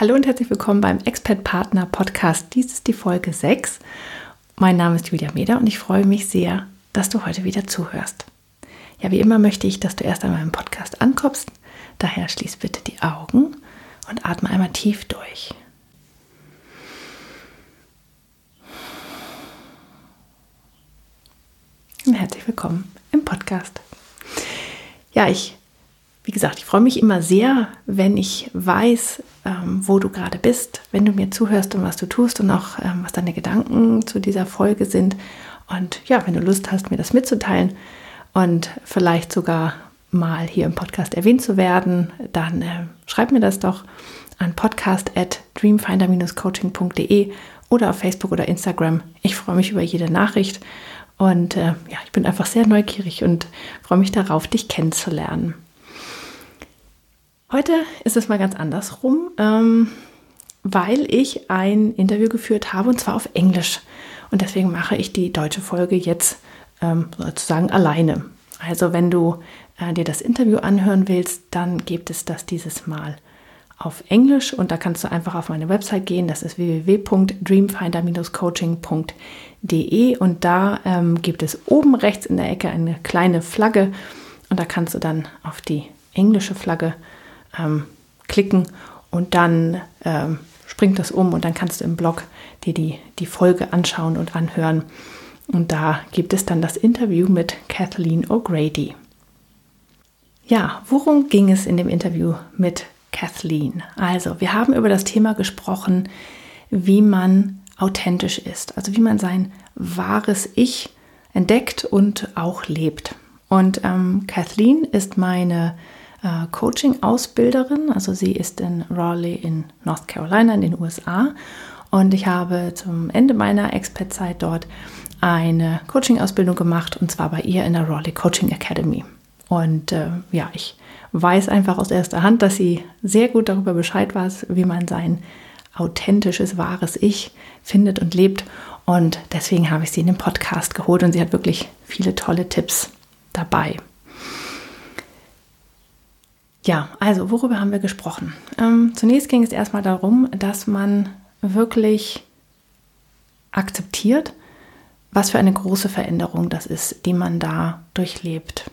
Hallo und herzlich willkommen beim Expert Partner Podcast. Dies ist die Folge 6. Mein Name ist Julia Meder und ich freue mich sehr, dass du heute wieder zuhörst. Ja, wie immer möchte ich, dass du erst einmal im Podcast ankommst. Daher schließ bitte die Augen und atme einmal tief durch. Und herzlich willkommen im Podcast. Ja, ich wie gesagt, ich freue mich immer sehr, wenn ich weiß, ähm, wo du gerade bist, wenn du mir zuhörst und was du tust und auch ähm, was deine Gedanken zu dieser Folge sind. Und ja, wenn du Lust hast, mir das mitzuteilen und vielleicht sogar mal hier im Podcast erwähnt zu werden, dann äh, schreib mir das doch an podcast at dreamfinder-coaching.de oder auf Facebook oder Instagram. Ich freue mich über jede Nachricht und äh, ja, ich bin einfach sehr neugierig und freue mich darauf, dich kennenzulernen. Heute ist es mal ganz andersrum, ähm, weil ich ein Interview geführt habe und zwar auf Englisch. Und deswegen mache ich die deutsche Folge jetzt ähm, sozusagen alleine. Also wenn du äh, dir das Interview anhören willst, dann gibt es das dieses Mal auf Englisch und da kannst du einfach auf meine Website gehen. Das ist www.dreamfinder-coaching.de und da ähm, gibt es oben rechts in der Ecke eine kleine Flagge und da kannst du dann auf die englische Flagge ähm, klicken und dann ähm, springt das um und dann kannst du im Blog dir die, die Folge anschauen und anhören. Und da gibt es dann das Interview mit Kathleen O'Grady. Ja, worum ging es in dem Interview mit Kathleen? Also, wir haben über das Thema gesprochen, wie man authentisch ist, also wie man sein wahres Ich entdeckt und auch lebt. Und ähm, Kathleen ist meine äh, Coaching-Ausbilderin. Also sie ist in Raleigh in North Carolina in den USA. Und ich habe zum Ende meiner Expert-Zeit dort eine Coaching-Ausbildung gemacht und zwar bei ihr in der Raleigh Coaching Academy. Und äh, ja, ich weiß einfach aus erster Hand, dass sie sehr gut darüber Bescheid weiß, wie man sein authentisches, wahres Ich findet und lebt. Und deswegen habe ich sie in den Podcast geholt und sie hat wirklich viele tolle Tipps dabei. Ja, also worüber haben wir gesprochen? Ähm, zunächst ging es erstmal darum, dass man wirklich akzeptiert, was für eine große Veränderung das ist, die man da durchlebt.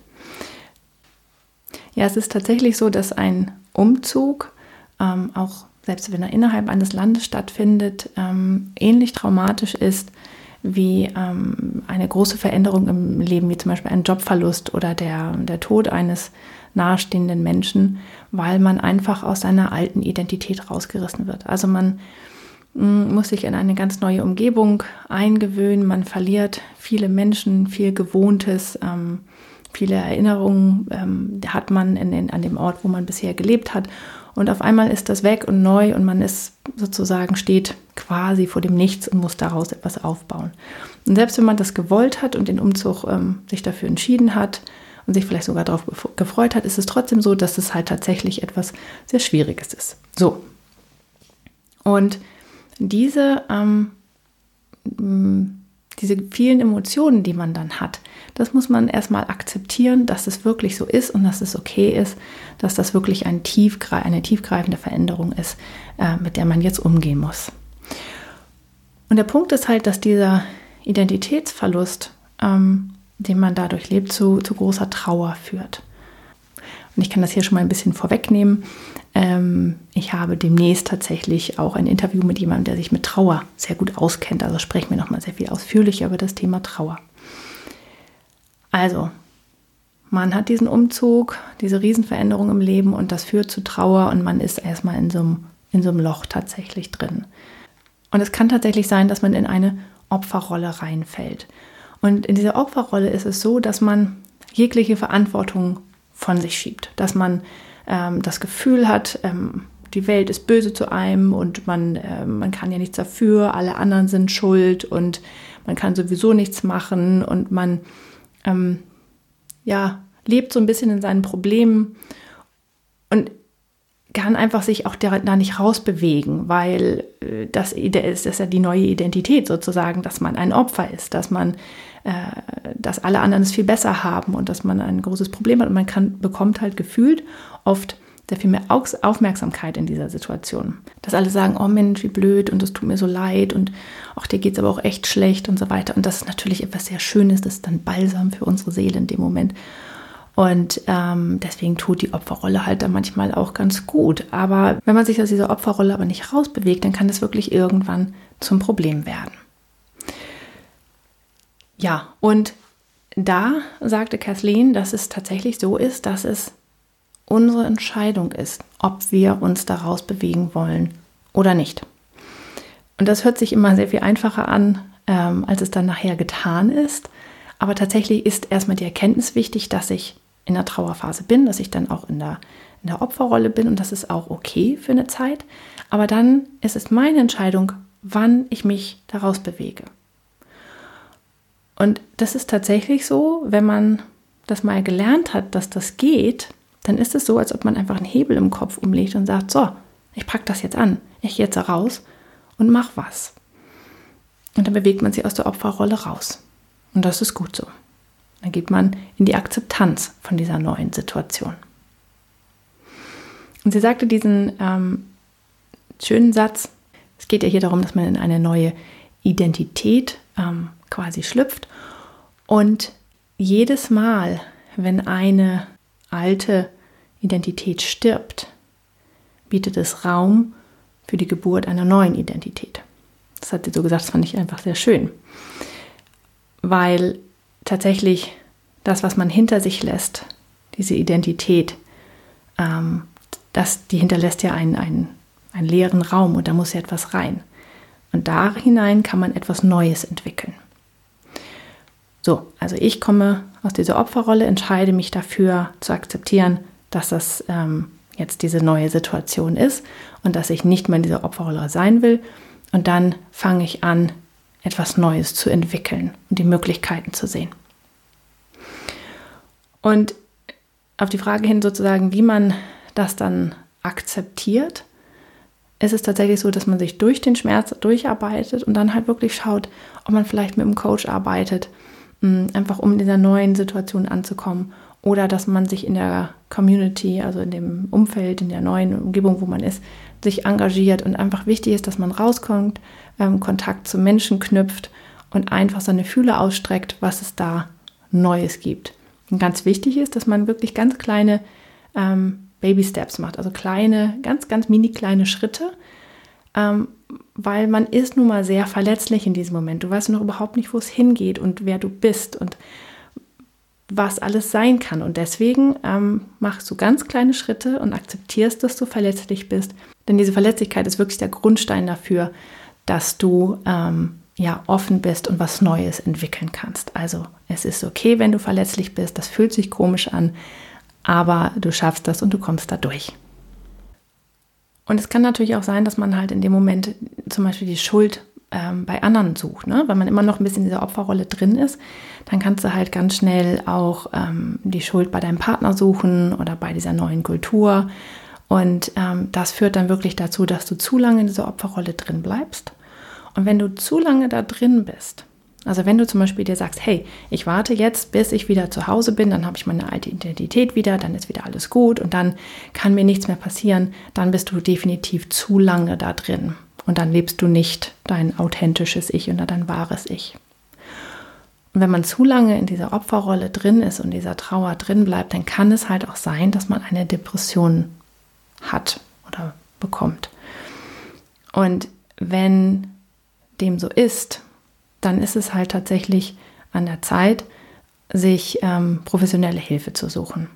Ja, es ist tatsächlich so, dass ein Umzug, ähm, auch selbst wenn er innerhalb eines Landes stattfindet, ähm, ähnlich traumatisch ist wie ähm, eine große Veränderung im Leben, wie zum Beispiel ein Jobverlust oder der, der Tod eines nahestehenden Menschen, weil man einfach aus seiner alten Identität rausgerissen wird. Also man mm, muss sich in eine ganz neue Umgebung eingewöhnen, man verliert viele Menschen, viel Gewohntes, ähm, viele Erinnerungen ähm, hat man in, in, an dem Ort, wo man bisher gelebt hat. Und auf einmal ist das weg und neu und man ist sozusagen steht quasi vor dem Nichts und muss daraus etwas aufbauen. Und selbst wenn man das gewollt hat und den Umzug ähm, sich dafür entschieden hat, und sich vielleicht sogar darauf gefreut hat, ist es trotzdem so, dass es halt tatsächlich etwas sehr Schwieriges ist. So. Und diese, ähm, diese vielen Emotionen, die man dann hat, das muss man erstmal akzeptieren, dass es wirklich so ist und dass es okay ist, dass das wirklich ein tiefgre eine tiefgreifende Veränderung ist, äh, mit der man jetzt umgehen muss. Und der Punkt ist halt, dass dieser Identitätsverlust ähm, den man dadurch lebt, zu, zu großer Trauer führt. Und ich kann das hier schon mal ein bisschen vorwegnehmen. Ähm, ich habe demnächst tatsächlich auch ein Interview mit jemandem, der sich mit Trauer sehr gut auskennt. Also sprechen wir nochmal sehr viel ausführlicher über das Thema Trauer. Also, man hat diesen Umzug, diese Riesenveränderung im Leben und das führt zu Trauer und man ist erstmal in so einem, in so einem Loch tatsächlich drin. Und es kann tatsächlich sein, dass man in eine Opferrolle reinfällt. Und in dieser Opferrolle ist es so, dass man jegliche Verantwortung von sich schiebt, dass man ähm, das Gefühl hat, ähm, die Welt ist böse zu einem und man, äh, man kann ja nichts dafür, alle anderen sind schuld und man kann sowieso nichts machen und man ähm, ja, lebt so ein bisschen in seinen Problemen und kann einfach sich auch da, nicht rausbewegen, weil äh, das, ist, das ist ja die neue Identität sozusagen, dass man ein Opfer ist, dass man, dass alle anderen es viel besser haben und dass man ein großes Problem hat und man kann, bekommt halt gefühlt oft sehr viel mehr Aufmerksamkeit in dieser Situation. Dass alle sagen, oh Mensch, wie blöd und es tut mir so leid und auch dir geht es aber auch echt schlecht und so weiter. Und das ist natürlich etwas sehr Schönes, das ist dann Balsam für unsere Seele in dem Moment. Und ähm, deswegen tut die Opferrolle halt dann manchmal auch ganz gut. Aber wenn man sich aus dieser Opferrolle aber nicht rausbewegt, dann kann das wirklich irgendwann zum Problem werden. Ja, und da sagte Kathleen, dass es tatsächlich so ist, dass es unsere Entscheidung ist, ob wir uns daraus bewegen wollen oder nicht. Und das hört sich immer sehr viel einfacher an, ähm, als es dann nachher getan ist. Aber tatsächlich ist erstmal die Erkenntnis wichtig, dass ich in der Trauerphase bin, dass ich dann auch in der, in der Opferrolle bin und das ist auch okay für eine Zeit. Aber dann ist es meine Entscheidung, wann ich mich daraus bewege. Und das ist tatsächlich so, wenn man das mal gelernt hat, dass das geht, dann ist es so, als ob man einfach einen Hebel im Kopf umlegt und sagt, so, ich packe das jetzt an, ich gehe jetzt raus und mach was. Und dann bewegt man sich aus der Opferrolle raus. Und das ist gut so. Dann geht man in die Akzeptanz von dieser neuen Situation. Und sie sagte diesen ähm, schönen Satz, es geht ja hier darum, dass man in eine neue Identität ähm, quasi schlüpft. Und jedes Mal, wenn eine alte Identität stirbt, bietet es Raum für die Geburt einer neuen Identität. Das hat sie so gesagt, das fand ich einfach sehr schön. Weil tatsächlich das, was man hinter sich lässt, diese Identität, ähm, das, die hinterlässt ja einen, einen, einen leeren Raum und da muss ja etwas rein. Und da hinein kann man etwas Neues entwickeln. So, also ich komme aus dieser Opferrolle, entscheide mich dafür zu akzeptieren, dass das ähm, jetzt diese neue Situation ist und dass ich nicht mehr in dieser Opferrolle sein will. Und dann fange ich an, etwas Neues zu entwickeln und die Möglichkeiten zu sehen. Und auf die Frage hin sozusagen, wie man das dann akzeptiert, ist es tatsächlich so, dass man sich durch den Schmerz durcharbeitet und dann halt wirklich schaut, ob man vielleicht mit einem Coach arbeitet, mm, einfach um in dieser neuen Situation anzukommen oder dass man sich in der Community, also in dem Umfeld, in der neuen Umgebung, wo man ist, sich engagiert und einfach wichtig ist, dass man rauskommt, ähm, Kontakt zu Menschen knüpft und einfach seine Fühle ausstreckt, was es da Neues gibt. Und ganz wichtig ist, dass man wirklich ganz kleine ähm, Baby Steps macht, also kleine, ganz, ganz mini kleine Schritte, ähm, weil man ist nun mal sehr verletzlich in diesem Moment. Du weißt noch überhaupt nicht, wo es hingeht und wer du bist und was alles sein kann. Und deswegen ähm, machst du ganz kleine Schritte und akzeptierst, dass du verletzlich bist. Denn diese Verletzlichkeit ist wirklich der Grundstein dafür, dass du ähm, ja offen bist und was Neues entwickeln kannst. Also es ist okay, wenn du verletzlich bist. Das fühlt sich komisch an, aber du schaffst das und du kommst da durch. Und es kann natürlich auch sein, dass man halt in dem Moment zum Beispiel die Schuld ähm, bei anderen sucht. Ne? Wenn man immer noch ein bisschen in dieser Opferrolle drin ist, dann kannst du halt ganz schnell auch ähm, die Schuld bei deinem Partner suchen oder bei dieser neuen Kultur. Und ähm, das führt dann wirklich dazu, dass du zu lange in dieser Opferrolle drin bleibst. Und wenn du zu lange da drin bist, also wenn du zum Beispiel dir sagst, hey, ich warte jetzt, bis ich wieder zu Hause bin, dann habe ich meine alte Identität wieder, dann ist wieder alles gut und dann kann mir nichts mehr passieren, dann bist du definitiv zu lange da drin. Und dann lebst du nicht dein authentisches Ich oder dein wahres Ich. Und wenn man zu lange in dieser Opferrolle drin ist und dieser Trauer drin bleibt, dann kann es halt auch sein, dass man eine Depression hat oder bekommt. Und wenn dem so ist, dann ist es halt tatsächlich an der Zeit, sich ähm, professionelle Hilfe zu suchen.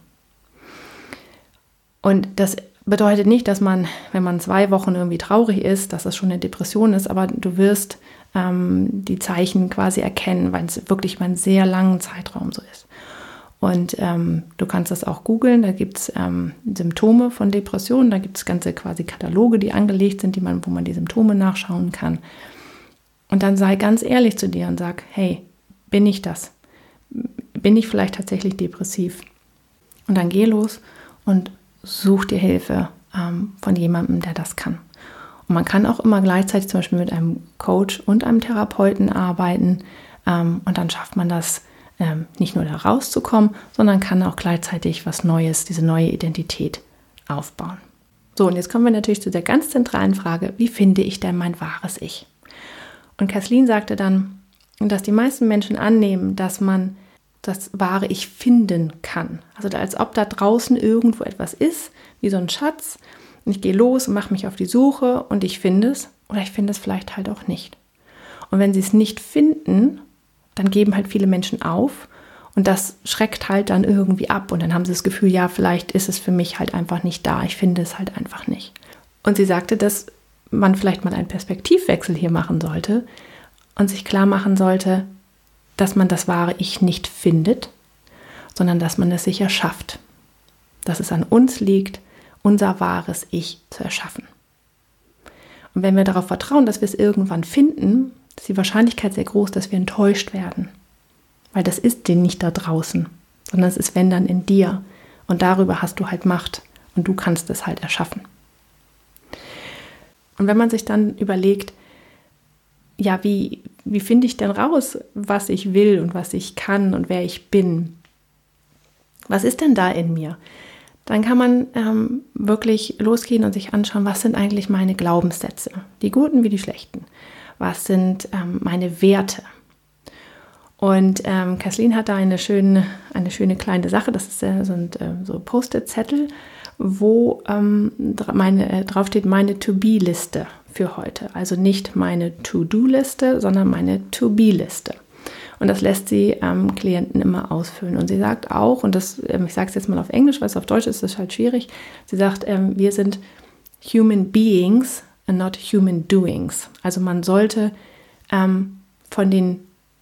Und das bedeutet nicht, dass man, wenn man zwei Wochen irgendwie traurig ist, dass das schon eine Depression ist, aber du wirst ähm, die Zeichen quasi erkennen, weil es wirklich über einen sehr langen Zeitraum so ist. Und ähm, du kannst das auch googeln. Da gibt es ähm, Symptome von Depressionen. Da gibt es ganze quasi Kataloge, die angelegt sind, die man, wo man die Symptome nachschauen kann. Und dann sei ganz ehrlich zu dir und sag, hey, bin ich das? Bin ich vielleicht tatsächlich depressiv? Und dann geh los und such dir Hilfe ähm, von jemandem, der das kann. Und man kann auch immer gleichzeitig zum Beispiel mit einem Coach und einem Therapeuten arbeiten. Ähm, und dann schafft man das ähm, nicht nur da rauszukommen, sondern kann auch gleichzeitig was Neues, diese neue Identität aufbauen. So, und jetzt kommen wir natürlich zu der ganz zentralen Frage, wie finde ich denn mein wahres Ich? Und Kathleen sagte dann, dass die meisten Menschen annehmen, dass man das wahre Ich finden kann. Also als ob da draußen irgendwo etwas ist, wie so ein Schatz. Und ich gehe los und mache mich auf die Suche und ich finde es oder ich finde es vielleicht halt auch nicht. Und wenn sie es nicht finden, dann geben halt viele Menschen auf und das schreckt halt dann irgendwie ab und dann haben sie das Gefühl, ja, vielleicht ist es für mich halt einfach nicht da, ich finde es halt einfach nicht. Und sie sagte, dass man vielleicht mal einen Perspektivwechsel hier machen sollte und sich klar machen sollte, dass man das wahre Ich nicht findet, sondern dass man es sich erschafft. Dass es an uns liegt, unser wahres Ich zu erschaffen. Und wenn wir darauf vertrauen, dass wir es irgendwann finden, ist die Wahrscheinlichkeit sehr groß, dass wir enttäuscht werden. Weil das ist den nicht da draußen, sondern es ist wenn dann in dir. Und darüber hast du halt Macht und du kannst es halt erschaffen. Und wenn man sich dann überlegt, ja, wie, wie finde ich denn raus, was ich will und was ich kann und wer ich bin? Was ist denn da in mir? Dann kann man ähm, wirklich losgehen und sich anschauen, was sind eigentlich meine Glaubenssätze, die guten wie die schlechten. Was sind ähm, meine Werte? Und ähm, Kathleen hat da eine schöne, eine schöne kleine Sache, das ist, äh, sind äh, so Post-it-Zettel, wo ähm, meine, äh, draufsteht meine To-Be-Liste für heute. Also nicht meine To-Do-Liste, sondern meine To-Be-Liste. Und das lässt sie ähm, Klienten immer ausfüllen. Und sie sagt auch, und das, ähm, ich sage es jetzt mal auf Englisch, weil es auf Deutsch ist, ist halt schwierig. Sie sagt, ähm, wir sind Human Beings and not Human Doings. Also man sollte ähm, von den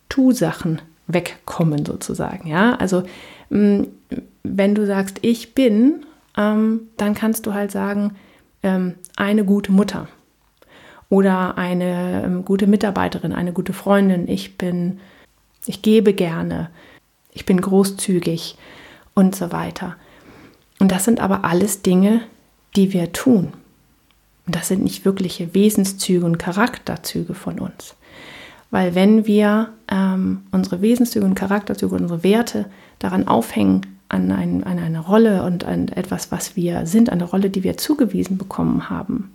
Tu-Sachen wegkommen sozusagen. Ja, also mh, wenn du sagst, ich bin, ähm, dann kannst du halt sagen, ähm, eine gute Mutter oder eine ähm, gute Mitarbeiterin, eine gute Freundin. Ich bin, ich gebe gerne, ich bin großzügig und so weiter. Und das sind aber alles Dinge, die wir tun. Und das sind nicht wirkliche Wesenszüge und Charakterzüge von uns. Weil wenn wir ähm, unsere Wesenszüge und Charakterzüge, unsere Werte daran aufhängen, an, ein, an eine Rolle und an etwas, was wir sind, an eine Rolle, die wir zugewiesen bekommen haben,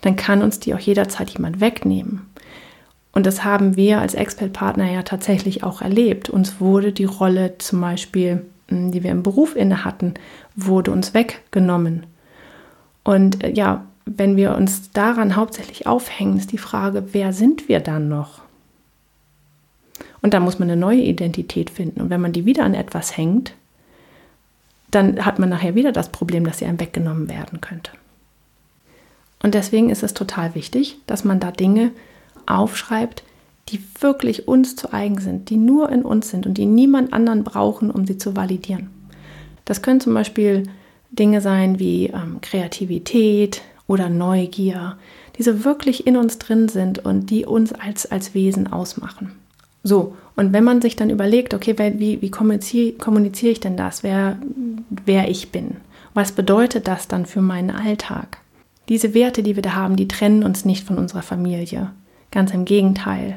dann kann uns die auch jederzeit jemand wegnehmen. Und das haben wir als Expert-Partner ja tatsächlich auch erlebt. Uns wurde die Rolle zum Beispiel, hm, die wir im Beruf inne hatten, wurde uns weggenommen. Und äh, ja, wenn wir uns daran hauptsächlich aufhängen, ist die Frage, wer sind wir dann noch? Und da muss man eine neue Identität finden. Und wenn man die wieder an etwas hängt, dann hat man nachher wieder das Problem, dass sie einem weggenommen werden könnte. Und deswegen ist es total wichtig, dass man da Dinge aufschreibt, die wirklich uns zu eigen sind, die nur in uns sind und die niemand anderen brauchen, um sie zu validieren. Das können zum Beispiel Dinge sein wie ähm, Kreativität oder Neugier, die so wirklich in uns drin sind und die uns als, als Wesen ausmachen. So, und wenn man sich dann überlegt, okay, wie, wie kommuniziere, ich denn das, wer, wer ich bin? Was bedeutet das dann für meinen Alltag? Diese Werte, die wir da haben, die trennen uns nicht von unserer Familie. Ganz im Gegenteil.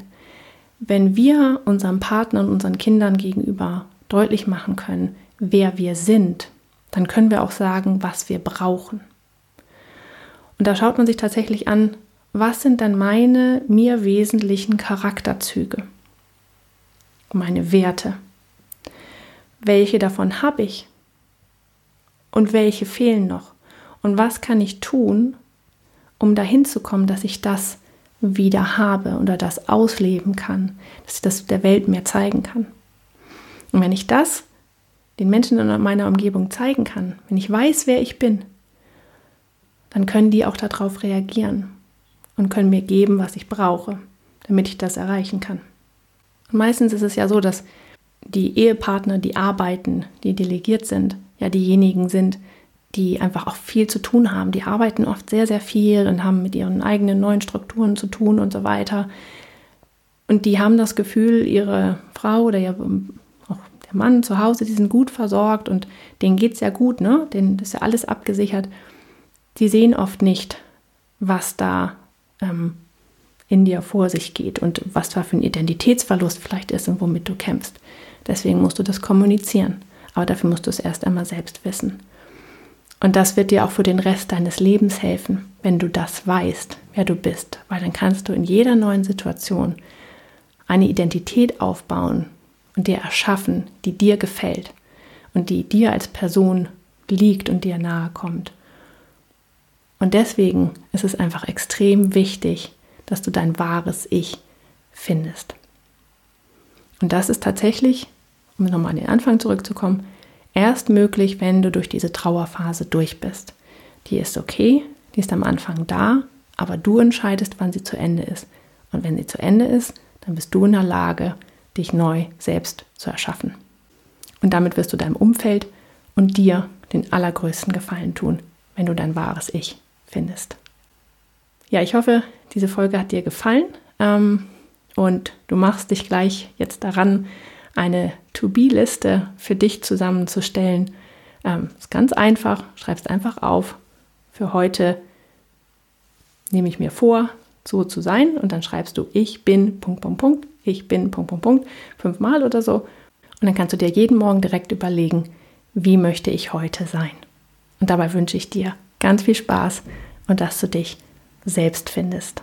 Wenn wir unserem Partner und unseren Kindern gegenüber deutlich machen können, wer wir sind, dann können wir auch sagen, was wir brauchen. Und da schaut man sich tatsächlich an, was sind dann meine mir wesentlichen Charakterzüge? Meine Werte. Welche davon habe ich? Und welche fehlen noch? Und was kann ich tun, um dahin zu kommen, dass ich das wieder habe oder das ausleben kann, dass ich das der Welt mehr zeigen kann? Und wenn ich das den Menschen in meiner Umgebung zeigen kann, wenn ich weiß, wer ich bin, dann können die auch darauf reagieren und können mir geben, was ich brauche, damit ich das erreichen kann. Und meistens ist es ja so, dass die Ehepartner, die arbeiten, die delegiert sind, ja diejenigen sind, die einfach auch viel zu tun haben. Die arbeiten oft sehr, sehr viel und haben mit ihren eigenen neuen Strukturen zu tun und so weiter. Und die haben das Gefühl, ihre Frau oder ihr, auch der Mann zu Hause, die sind gut versorgt und denen geht es ja gut, ne? Denen ist ja alles abgesichert. Die sehen oft nicht, was da ähm, in dir vor sich geht und was da für ein Identitätsverlust vielleicht ist und womit du kämpfst. Deswegen musst du das kommunizieren. Aber dafür musst du es erst einmal selbst wissen. Und das wird dir auch für den Rest deines Lebens helfen, wenn du das weißt, wer du bist. Weil dann kannst du in jeder neuen Situation eine Identität aufbauen und dir erschaffen, die dir gefällt und die dir als Person liegt und dir nahe kommt. Und deswegen ist es einfach extrem wichtig, dass du dein wahres Ich findest. Und das ist tatsächlich, um nochmal an den Anfang zurückzukommen, erst möglich, wenn du durch diese Trauerphase durch bist. Die ist okay, die ist am Anfang da, aber du entscheidest, wann sie zu Ende ist. Und wenn sie zu Ende ist, dann bist du in der Lage, dich neu selbst zu erschaffen. Und damit wirst du deinem Umfeld und dir den allergrößten Gefallen tun, wenn du dein wahres Ich findest. Ja, ich hoffe, diese Folge hat dir gefallen ähm, und du machst dich gleich jetzt daran, eine To-Be-Liste für dich zusammenzustellen. Ähm, ist ganz einfach, schreibst einfach auf. Für heute nehme ich mir vor, so zu sein und dann schreibst du ich bin Punkt Punkt Punkt, ich bin Punkt Punkt Punkt fünfmal oder so und dann kannst du dir jeden Morgen direkt überlegen, wie möchte ich heute sein. Und dabei wünsche ich dir ganz viel Spaß und dass du dich selbst findest.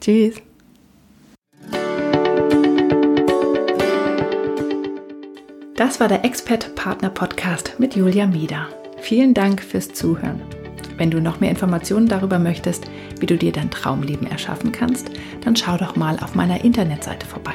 Tschüss. Das war der Expert Partner Podcast mit Julia Mieder. Vielen Dank fürs Zuhören. Wenn du noch mehr Informationen darüber möchtest, wie du dir dein Traumleben erschaffen kannst, dann schau doch mal auf meiner Internetseite vorbei.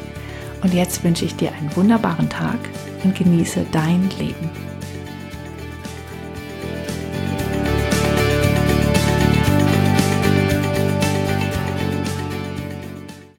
Und jetzt wünsche ich dir einen wunderbaren Tag und genieße dein Leben.